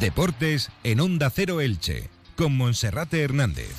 Deportes en Onda Cero Elche, con Monserrate Hernández.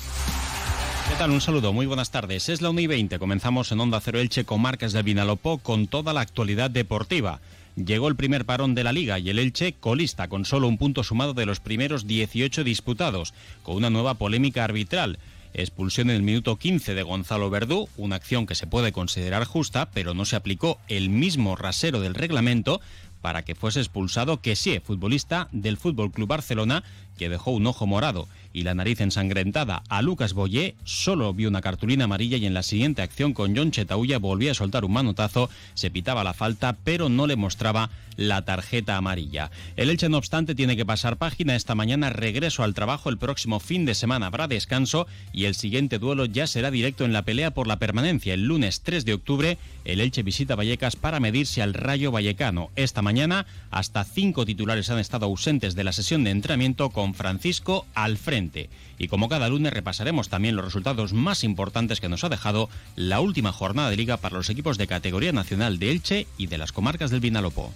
¿Qué tal? Un saludo, muy buenas tardes. Es la 1 y 20. Comenzamos en Onda Cero Elche con Marcas del Vinalopó con toda la actualidad deportiva. Llegó el primer parón de la liga y el Elche colista con solo un punto sumado de los primeros 18 disputados, con una nueva polémica arbitral. Expulsión en el minuto 15 de Gonzalo Verdú, una acción que se puede considerar justa, pero no se aplicó el mismo rasero del reglamento para que fuese expulsado sí, futbolista del Fútbol Club Barcelona, que dejó un ojo morado y la nariz ensangrentada a Lucas Boyé, solo vio una cartulina amarilla y en la siguiente acción con John Chetauya volvía a soltar un manotazo, se pitaba la falta, pero no le mostraba la tarjeta amarilla. El Elche, no obstante, tiene que pasar página esta mañana, regreso al trabajo el próximo fin de semana, habrá descanso y el siguiente duelo ya será directo en la pelea por la permanencia. El lunes 3 de octubre, el Elche visita Vallecas para medirse al Rayo Vallecano. Esta mañana, hasta cinco titulares han estado ausentes de la sesión de entrenamiento con Francisco al frente. Y como cada lunes repasaremos también los resultados más importantes que nos ha dejado la última jornada de liga para los equipos de categoría nacional de Elche y de las comarcas del Vinalopó.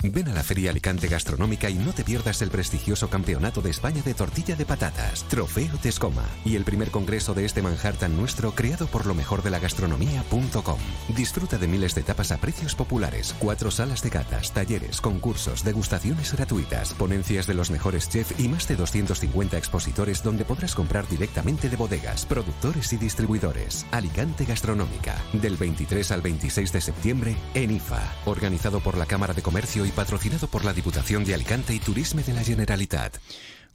Ven a la Feria Alicante Gastronómica y no te pierdas el prestigioso Campeonato de España de Tortilla de Patatas, Trofeo Tescoma, y el primer congreso de este manjar tan nuestro creado por lo mejor de la gastronomía.com. Disfruta de miles de tapas a precios populares, cuatro salas de catas, talleres, concursos, degustaciones gratuitas, ponencias de los mejores chefs y más de 250 expositores donde podrás comprar directamente de bodegas, productores y distribuidores. Alicante Gastronómica, del 23 al 26 de septiembre en IFA, organizado por la Cámara de Comercio y patrocinado por la Diputación de Alicante y Turisme de la Generalitat.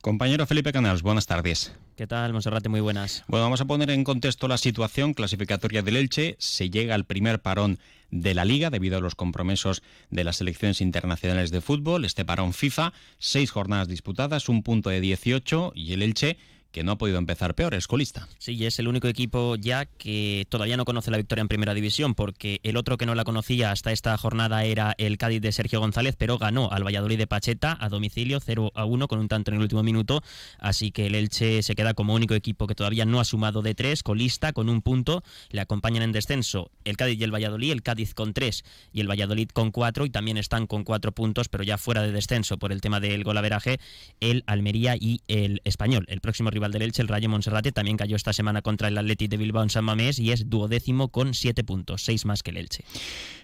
Compañero Felipe Canals, buenas tardes. ¿Qué tal, Monserrate? Muy buenas. Bueno, vamos a poner en contexto la situación clasificatoria del Elche. Se llega al primer parón de la Liga debido a los compromisos de las selecciones internacionales de fútbol. Este parón FIFA, seis jornadas disputadas, un punto de 18 y el Elche que no ha podido empezar peor, es colista. Sí, es el único equipo ya que todavía no conoce la victoria en primera división, porque el otro que no la conocía hasta esta jornada era el Cádiz de Sergio González, pero ganó al Valladolid de Pacheta a domicilio 0 a 1 con un tanto en el último minuto, así que el Elche se queda como único equipo que todavía no ha sumado de tres, colista con un punto, le acompañan en descenso el Cádiz y el Valladolid, el Cádiz con tres y el Valladolid con cuatro, y también están con cuatro puntos, pero ya fuera de descenso por el tema del golaveraje, el Almería y el Español. El próximo rival el Rayo Monserrate, también cayó esta semana contra el Atleti de Bilbao en San Mamés y es duodécimo con siete puntos, seis más que el Elche.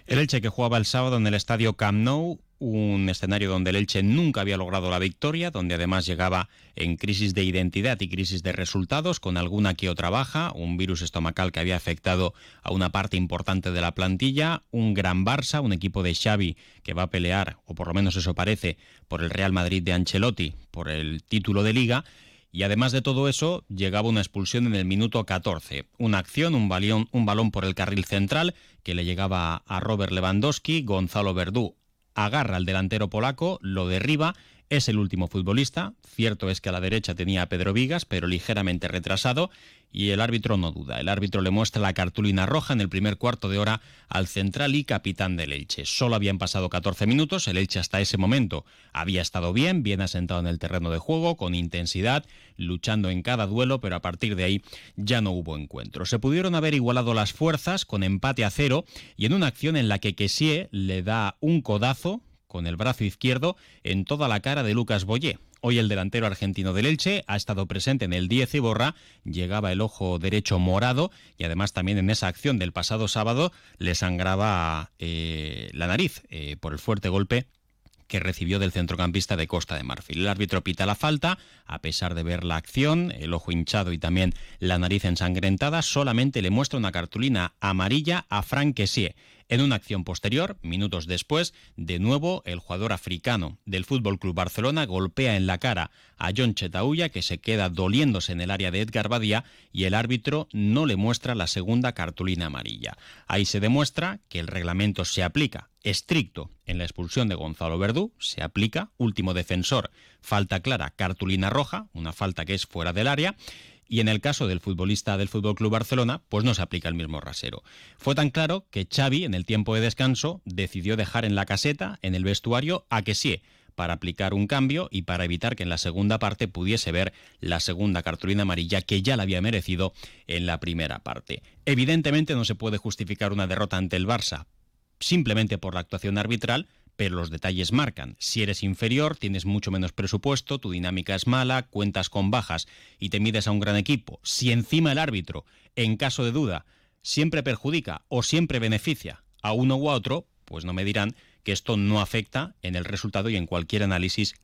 El Elche que jugaba el sábado en el estadio Camp Nou, un escenario donde el Elche nunca había logrado la victoria, donde además llegaba en crisis de identidad y crisis de resultados, con alguna que otra baja, un virus estomacal que había afectado a una parte importante de la plantilla, un gran Barça, un equipo de Xavi que va a pelear, o por lo menos eso parece, por el Real Madrid de Ancelotti, por el título de liga, y además de todo eso, llegaba una expulsión en el minuto 14. Una acción, un balón, un balón por el carril central que le llegaba a Robert Lewandowski. Gonzalo Verdú agarra al delantero polaco, lo derriba es el último futbolista. Cierto es que a la derecha tenía a Pedro Vigas, pero ligeramente retrasado. Y el árbitro no duda. El árbitro le muestra la cartulina roja en el primer cuarto de hora al central y capitán del Elche. Solo habían pasado 14 minutos. El Elche hasta ese momento había estado bien, bien asentado en el terreno de juego, con intensidad, luchando en cada duelo, pero a partir de ahí ya no hubo encuentro. Se pudieron haber igualado las fuerzas con empate a cero y en una acción en la que Kessie le da un codazo con el brazo izquierdo en toda la cara de Lucas Boyé. Hoy el delantero argentino del Elche ha estado presente en el 10 y borra, llegaba el ojo derecho morado y además también en esa acción del pasado sábado le sangraba eh, la nariz eh, por el fuerte golpe que recibió del centrocampista de Costa de Marfil. El árbitro pita la falta, a pesar de ver la acción, el ojo hinchado y también la nariz ensangrentada, solamente le muestra una cartulina amarilla a Frank Kessie. En una acción posterior, minutos después, de nuevo el jugador africano del Fútbol Club Barcelona golpea en la cara a John Chetauya, que se queda doliéndose en el área de Edgar Badía, y el árbitro no le muestra la segunda cartulina amarilla. Ahí se demuestra que el reglamento se aplica estricto en la expulsión de Gonzalo Verdú, se aplica último defensor, falta clara, cartulina roja, una falta que es fuera del área, y en el caso del futbolista del Fútbol Club Barcelona, pues no se aplica el mismo rasero. Fue tan claro que Xavi, en el tiempo de descanso, decidió dejar en la caseta, en el vestuario, a sí para aplicar un cambio y para evitar que en la segunda parte pudiese ver la segunda cartulina amarilla que ya la había merecido en la primera parte. Evidentemente no se puede justificar una derrota ante el Barça simplemente por la actuación arbitral, pero los detalles marcan. Si eres inferior, tienes mucho menos presupuesto, tu dinámica es mala, cuentas con bajas y te mides a un gran equipo. Si encima el árbitro, en caso de duda, siempre perjudica o siempre beneficia a uno u a otro, pues no me dirán que esto no afecta en el resultado y en cualquier análisis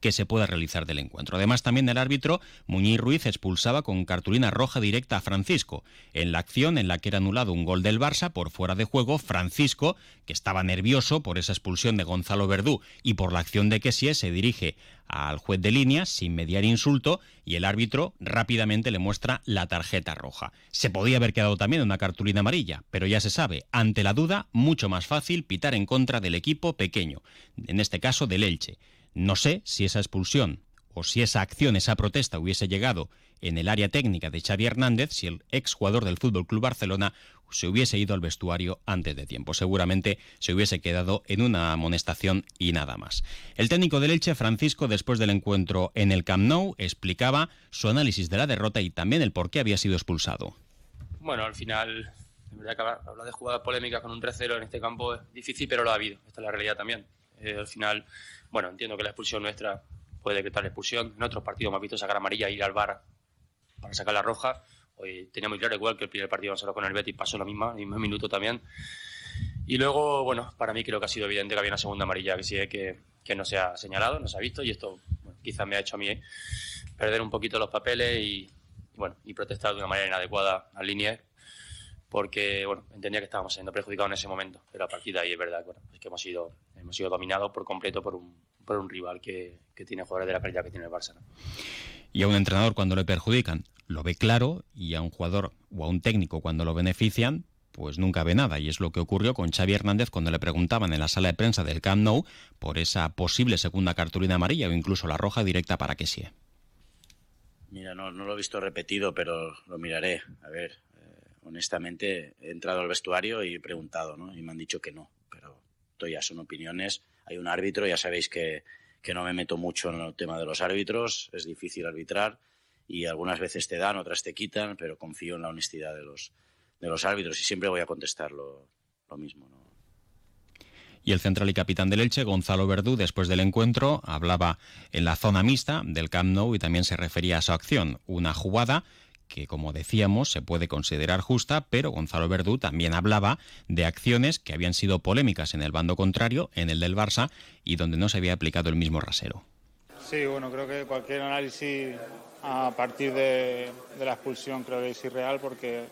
que se pueda realizar del encuentro. Además, también el árbitro Muñiz Ruiz expulsaba con cartulina roja directa a Francisco. En la acción en la que era anulado un gol del Barça por fuera de juego, Francisco, que estaba nervioso por esa expulsión de Gonzalo Verdú y por la acción de Kessie, se dirige al juez de línea sin mediar insulto y el árbitro rápidamente le muestra la tarjeta roja. Se podía haber quedado también una cartulina amarilla, pero ya se sabe, ante la duda, mucho más fácil pitar en contra del equipo pequeño, en este caso del Elche. No sé si esa expulsión o si esa acción, esa protesta hubiese llegado en el área técnica de Xavi Hernández, si el exjugador del Fútbol Club Barcelona se hubiese ido al vestuario antes de tiempo. Seguramente se hubiese quedado en una amonestación y nada más. El técnico del Elche, Francisco, después del encuentro en el Camp Nou, explicaba su análisis de la derrota y también el por qué había sido expulsado. Bueno, al final, es verdad que hablar de jugadas polémicas con un 3-0 en este campo es difícil, pero lo ha habido. Esta es la realidad también. Eh, al final bueno, entiendo que la expulsión nuestra puede decretar la expulsión. En otros partidos hemos visto sacar amarilla e ir al bar para sacar la roja. Hoy tenía muy claro, igual que el primer partido nosotros con el Betis pasó lo mismo, mismo minuto también. Y luego, bueno, para mí creo que ha sido evidente que había una segunda amarilla que sí que, que no se ha señalado, no se ha visto y esto quizás me ha hecho a mí perder un poquito los papeles y, bueno, y protestar de una manera inadecuada al Linier porque bueno, entendía que estábamos siendo perjudicados en ese momento, pero a partir de ahí es verdad bueno, que hemos sido, hemos sido dominados por completo por un, por un rival que, que tiene jugadores de la calidad que tiene el Barça. Y a un entrenador cuando le perjudican lo ve claro y a un jugador o a un técnico cuando lo benefician pues nunca ve nada y es lo que ocurrió con Xavi Hernández cuando le preguntaban en la sala de prensa del Camp Nou por esa posible segunda cartulina amarilla o incluso la roja directa para que sí. Mira, no, no lo he visto repetido, pero lo miraré. A ver, honestamente, he entrado al vestuario y he preguntado, ¿no? Y me han dicho que no, pero esto ya son opiniones. Hay un árbitro, ya sabéis que, que no me meto mucho en el tema de los árbitros, es difícil arbitrar y algunas veces te dan, otras te quitan, pero confío en la honestidad de los, de los árbitros y siempre voy a contestar lo, lo mismo, ¿no? Y el central y capitán del Elche, Gonzalo Verdú, después del encuentro, hablaba en la zona mixta del Camp Nou y también se refería a su acción, una jugada que, como decíamos, se puede considerar justa, pero Gonzalo Verdú también hablaba de acciones que habían sido polémicas en el bando contrario, en el del Barça, y donde no se había aplicado el mismo rasero. Sí, bueno, creo que cualquier análisis a partir de, la expulsión creo que es irreal porque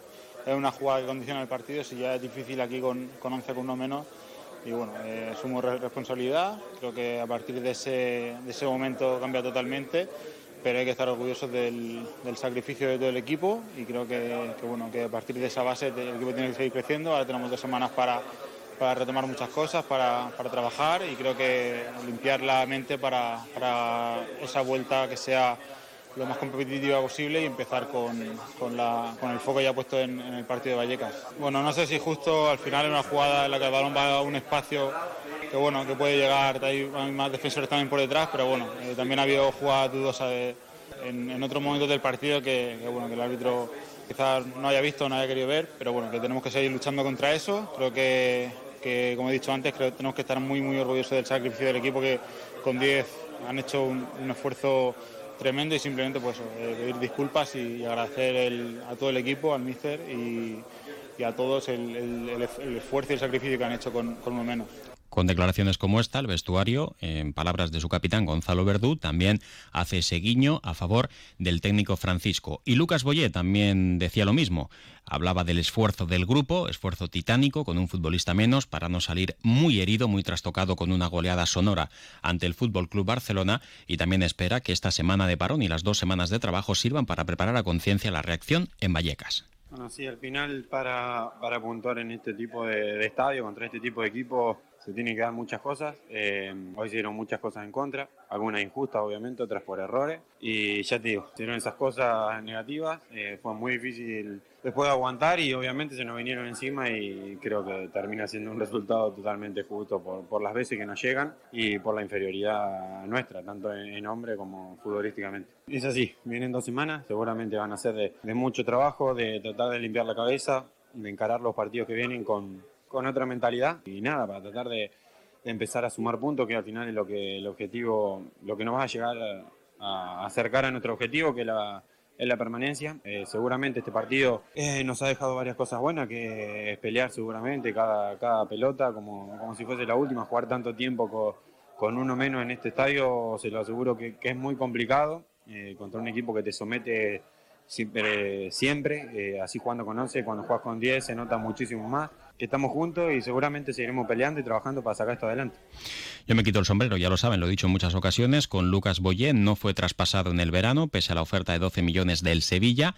es una jugada que condiciona el partido, si ya es difícil aquí con, con 11 con uno menos. Y bueno, eh, asumo responsabilidad, creo que a partir de ese, de ese momento cambia totalmente pero hay que estar orgullosos del, sacrificio de todo el equipo y creo que, bueno, que a partir de esa base el equipo tiene que seguir creciendo. Ahora tenemos dos semanas para, para retomar muchas cosas, para, para, trabajar y creo que limpiar la mente para, para esa vuelta que sea lo más competitiva posible y empezar con, con, la, con el foco ya puesto en, el partido de Vallecas. Bueno, no sé si justo al final es una jugada en la que el balón va a un espacio que bueno que puede llegar, hay más defensores también por detrás, pero bueno, eh, también ha habido jugadas dudosas en, en, otros momentos del partido que, bueno, que el árbitro quizás no haya visto, no haya querido ver, pero bueno, que tenemos que seguir luchando contra eso. Creo que, que como he dicho antes, creo que tenemos que estar muy, muy orgullosos del sacrificio del equipo que con 10 han hecho un, esfuerzo tremendo y simplemente pues eh, pedir disculpas y, agradecer a todo el equipo, al míster y, y a todos el, el, esfuerzo y el sacrificio que han hecho con, con uno menos. Con declaraciones como esta, el vestuario, en palabras de su capitán Gonzalo Verdú, también hace ese guiño a favor del técnico Francisco. Y Lucas Boyé también decía lo mismo. Hablaba del esfuerzo del grupo, esfuerzo titánico, con un futbolista menos, para no salir muy herido, muy trastocado con una goleada sonora ante el Fútbol Club Barcelona. Y también espera que esta semana de parón y las dos semanas de trabajo sirvan para preparar a conciencia la reacción en Vallecas. Bueno, sí, al final para, para puntuar en este tipo de, de estadio, contra este tipo de equipo, se tienen que dar muchas cosas. Eh, hoy hicieron muchas cosas en contra, algunas injustas obviamente, otras por errores. Y ya te digo, hicieron esas cosas negativas. Eh, fue muy difícil después de aguantar y obviamente se nos vinieron encima y creo que termina siendo un resultado totalmente justo por, las veces que nos llegan y por la inferioridad nuestra, tanto en, hombre como futbolísticamente. Es así, vienen dos semanas, seguramente van a ser de mucho trabajo, de tratar de limpiar la cabeza, de encarar los partidos que vienen con, con otra mentalidad y nada, para tratar de, empezar a sumar puntos, que al final es lo que el objetivo, lo que nos va a llegar a, acercar a nuestro objetivo, que la, es la permanencia. Eh, seguramente este partido eh, nos ha dejado varias cosas buenas, que es pelear seguramente cada, cada pelota, como, como si fuese la última, jugar tanto tiempo con, con uno menos en este estadio, se lo aseguro que, es muy complicado, eh, contra un equipo que te somete siempre, siempre así jugando con 11, cuando juegas con 10 se nota muchísimo más que estamos juntos y seguramente seguiremos peleando y trabajando para sacar esto adelante. Yo me quito el sombrero, ya lo saben, lo he dicho en muchas ocasiones, con Lucas Boyé no fue traspasado en el verano, pese a la oferta de 12 millones del Sevilla.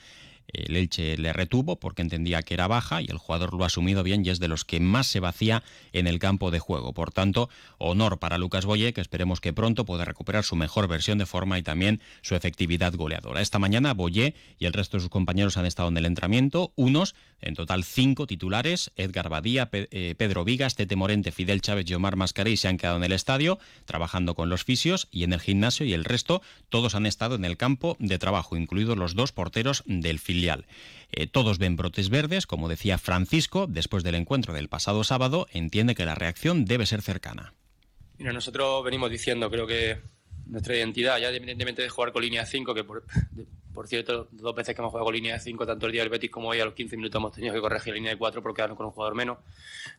El Elche le retuvo porque entendía que era baja y el jugador lo ha asumido bien y es de los que más se vacía en el campo de juego. Por tanto, honor para Lucas Boye, que esperemos que pronto pueda recuperar su mejor versión de forma y también su efectividad goleadora. Esta mañana Boye y el resto de sus compañeros han estado en el entrenamiento, unos, en total cinco titulares, Edgar Badía, eh, Pedro Vigas, Tete Morente, Fidel Chávez y Omar Mascarey se han quedado en el estadio trabajando con los fisios y en el gimnasio y el resto todos han estado en el campo de trabajo, incluidos los dos porteros del filial. Eh, todos ven brotes verdes, como decía Francisco, después del encuentro del pasado sábado, entiende que la reacción debe ser cercana. Nosotros venimos diciendo, creo que nuestra identidad, ya independientemente de jugar con línea 5, que por, por cierto, dos veces que hemos jugado con línea de 5, tanto el día del Betis como hoy, a los 15 minutos hemos tenido que corregir la línea de 4 porque quedaron con un jugador menos.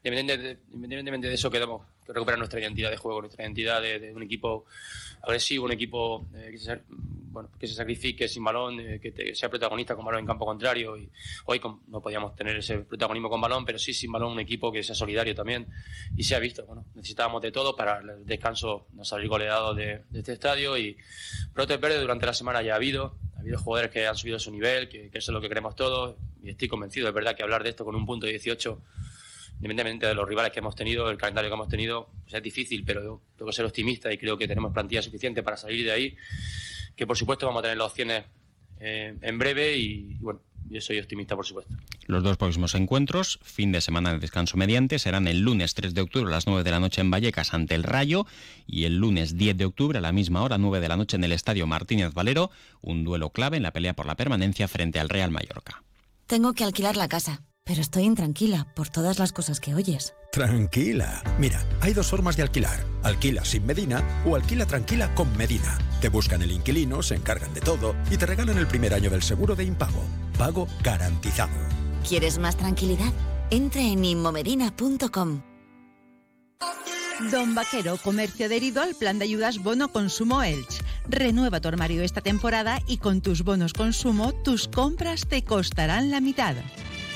Independientemente de, eso, queremos recuperar nuestra identidad de juego, nuestra identidad de, un equipo agresivo, un equipo eh, que, se, bueno, que se sacrifique sin balón, eh, que sea protagonista con balón en campo contrario. Y hoy no podíamos tener ese protagonismo con balón, pero sí sin balón un equipo que sea solidario también. Y se ha visto, bueno, necesitábamos de todo para el descanso no salir goleado de, de este estadio y brotes verdes durante la semana ya ha habido. Ha habido jugadores que han subido su nivel, que, eso es lo que queremos todos, y estoy convencido, es verdad que hablar de esto con un punto de 18, independientemente de los rivales que hemos tenido, el calendario que hemos tenido, pues es difícil, pero yo tengo que ser optimista y creo que tenemos plantilla suficiente para salir de ahí, que por supuesto vamos a tener las opciones eh, en breve y bueno, yo soy optimista, por supuesto. Los dos próximos encuentros, fin de semana de descanso mediante, serán el lunes 3 de octubre a las 9 de la noche en Vallecas ante el Rayo y el lunes 10 de octubre a la misma hora, 9 de la noche en el Estadio Martínez Valero, un duelo clave en la pelea por la permanencia frente al Real Mallorca. Tengo que alquilar la casa, pero estoy intranquila por todas las cosas que oyes. Tranquila. Mira, hay dos formas de alquilar. Alquila sin Medina o alquila tranquila con Medina. Te buscan el inquilino, se encargan de todo y te regalan el primer año del seguro de impago. Pago garantizado. ¿Quieres más tranquilidad? Entra en inmomedina.com. Don Vaquero, comercio adherido al plan de ayudas Bono Consumo Elch. Renueva tu armario esta temporada y con tus bonos consumo tus compras te costarán la mitad.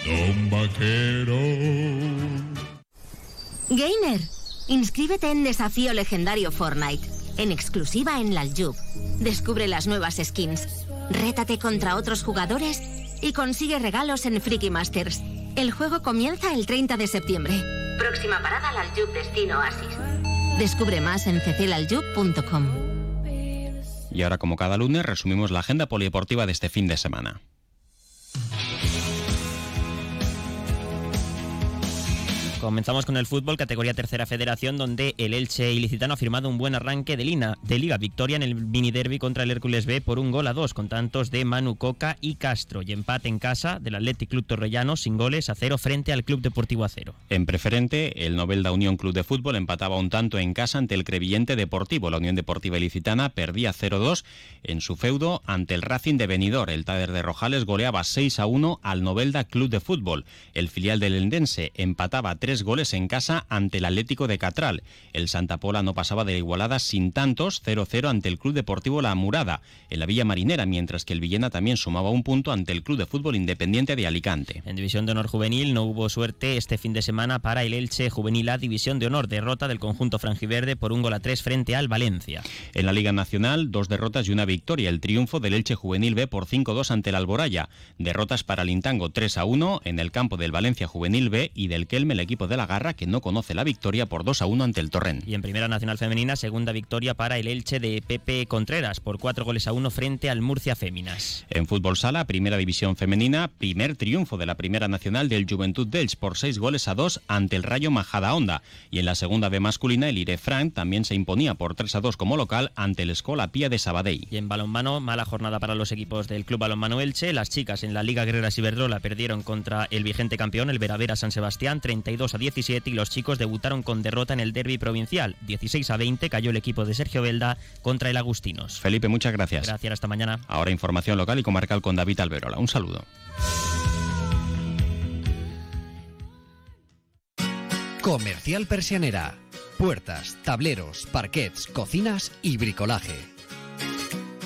Don Vaquero. Gamer, inscríbete en Desafío Legendario Fortnite, en exclusiva en la Aljub. Descubre las nuevas skins, rétate contra otros jugadores y consigue regalos en Freaky Masters. El juego comienza el 30 de septiembre. Próxima parada la Aljub Destino Oasis. Descubre más en cecelaljub.com. Y ahora, como cada lunes, resumimos la agenda polideportiva de este fin de semana. Comenzamos con el fútbol, categoría tercera federación, donde el Elche ilicitano ha firmado un buen arranque de, Lina, de liga. Victoria en el mini derby contra el Hércules B por un gol a dos, con tantos de Manu Coca y Castro. Y empate en casa del Athletic Club Torrellano sin goles a cero frente al Club Deportivo a cero. En preferente, el Novelda Unión Club de Fútbol empataba un tanto en casa ante el Crevillente Deportivo. La Unión Deportiva Ilicitana perdía 0-2 en su feudo ante el Racing de Benidorm. El Tader de Rojales goleaba 6-1 al Novelda Club de Fútbol. El filial del Endense empataba 3 goles en casa ante el Atlético de Catral. El Santa Pola no pasaba de igualada sin tantos, 0-0 ante el Club Deportivo La Murada, en la Villa Marinera, mientras que el Villena también sumaba un punto ante el Club de Fútbol Independiente de Alicante. En División de Honor Juvenil no hubo suerte este fin de semana para el Elche Juvenil A División de Honor, derrota del conjunto franjiverde por un gol a tres frente al Valencia. En la Liga Nacional, dos derrotas y una victoria. El triunfo del Elche Juvenil B por 5-2 ante el Alboraya. Derrotas para el Intango 3-1 en el campo del Valencia Juvenil B y del Kelme, el equipo de la Garra, que no conoce la victoria por 2 a 1 ante el Torrent. Y en Primera Nacional Femenina, segunda victoria para el Elche de Pepe Contreras por 4 goles a 1 frente al Murcia Féminas. En fútbol sala, Primera División Femenina, primer triunfo de la Primera Nacional del Juventud Delch por 6 goles a 2 ante el Rayo Majada Honda. Y en la segunda B masculina, el Ire Frank también se imponía por 3 a 2 como local ante el Escola Pía de Sabadell. Y en balonmano, mala jornada para los equipos del Club Balonmano Elche. Las chicas en la Liga Guerreras Iberdrola perdieron contra el vigente campeón, el Veravera San Sebastián, 32 22 a 17 y los chicos debutaron con derrota en el derby provincial. 16 a 20 cayó el equipo de Sergio Belda contra el Agustinos. Felipe, muchas gracias. Gracias, hasta mañana. Ahora información local y comarcal con David Alberola. Un saludo. Comercial Persianera. Puertas, tableros, parquets, cocinas y bricolaje